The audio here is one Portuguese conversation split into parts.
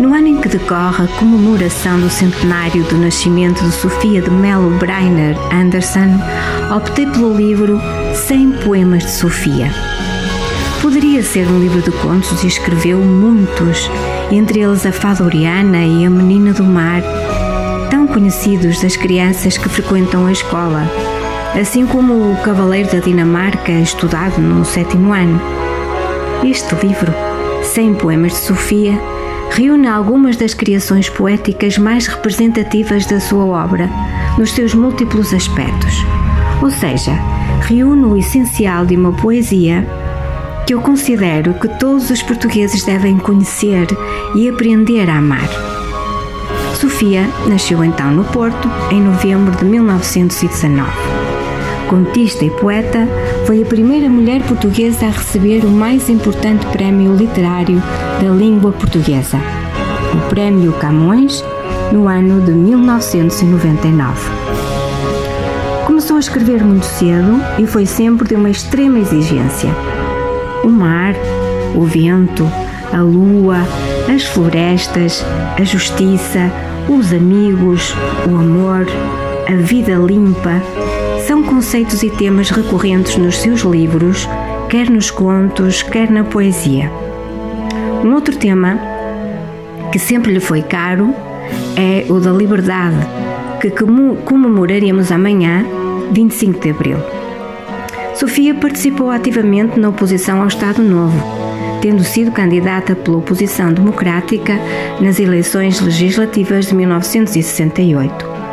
No ano em que decorre a comemoração do centenário do nascimento de Sofia de Mello Breiner Anderson, optei pelo livro 100 Poemas de Sofia. Poderia ser um livro de contos e escreveu muitos, entre eles a Fada Oriana e a Menina do Mar, tão conhecidos das crianças que frequentam a escola, assim como o Cavaleiro da Dinamarca, estudado no sétimo ano. Este livro, 100 Poemas de Sofia, reúne algumas das criações poéticas mais representativas da sua obra, nos seus múltiplos aspectos. Ou seja, reúne o essencial de uma poesia que eu considero que todos os portugueses devem conhecer e aprender a amar. Sofia nasceu então no Porto em novembro de 1919. Contista e poeta, foi a primeira mulher portuguesa a receber o mais importante prémio literário da língua portuguesa, o Prémio Camões, no ano de 1999. Começou a escrever muito cedo e foi sempre de uma extrema exigência. O mar, o vento, a lua, as florestas, a justiça, os amigos, o amor, a vida limpa, são conceitos e temas recorrentes nos seus livros, quer nos contos, quer na poesia. Um outro tema que sempre lhe foi caro é o da liberdade, que comemoraremos amanhã, 25 de abril. Sofia participou ativamente na oposição ao Estado Novo, tendo sido candidata pela oposição democrática nas eleições legislativas de 1968.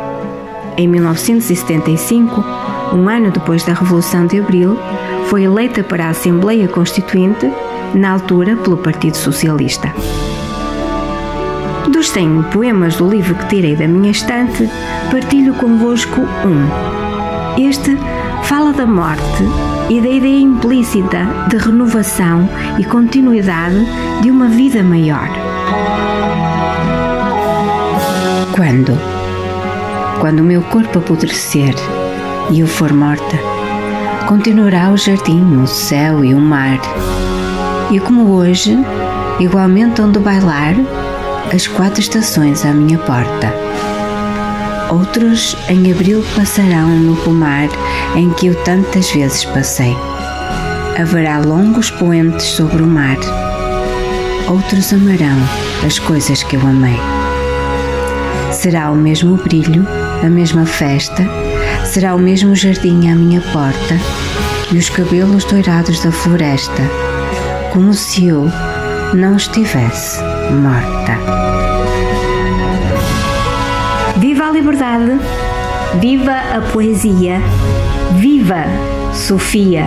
Em 1975, um ano depois da Revolução de Abril, foi eleita para a Assembleia Constituinte, na altura pelo Partido Socialista. Dos 100 poemas do livro que tirei da minha estante, partilho convosco um. Este fala da morte e da ideia implícita de renovação e continuidade de uma vida maior. Quando? Quando o meu corpo apodrecer e eu for morta, continuará o jardim, o céu e o mar. E como hoje, igualmente onde bailar, as quatro estações à minha porta. Outros em abril passarão no pomar em que eu tantas vezes passei. Haverá longos poentes sobre o mar. Outros amarão as coisas que eu amei. Será o mesmo brilho a mesma festa, será o mesmo jardim à minha porta e os cabelos doirados da floresta, como se eu não estivesse morta. Viva a liberdade! Viva a poesia! Viva Sofia!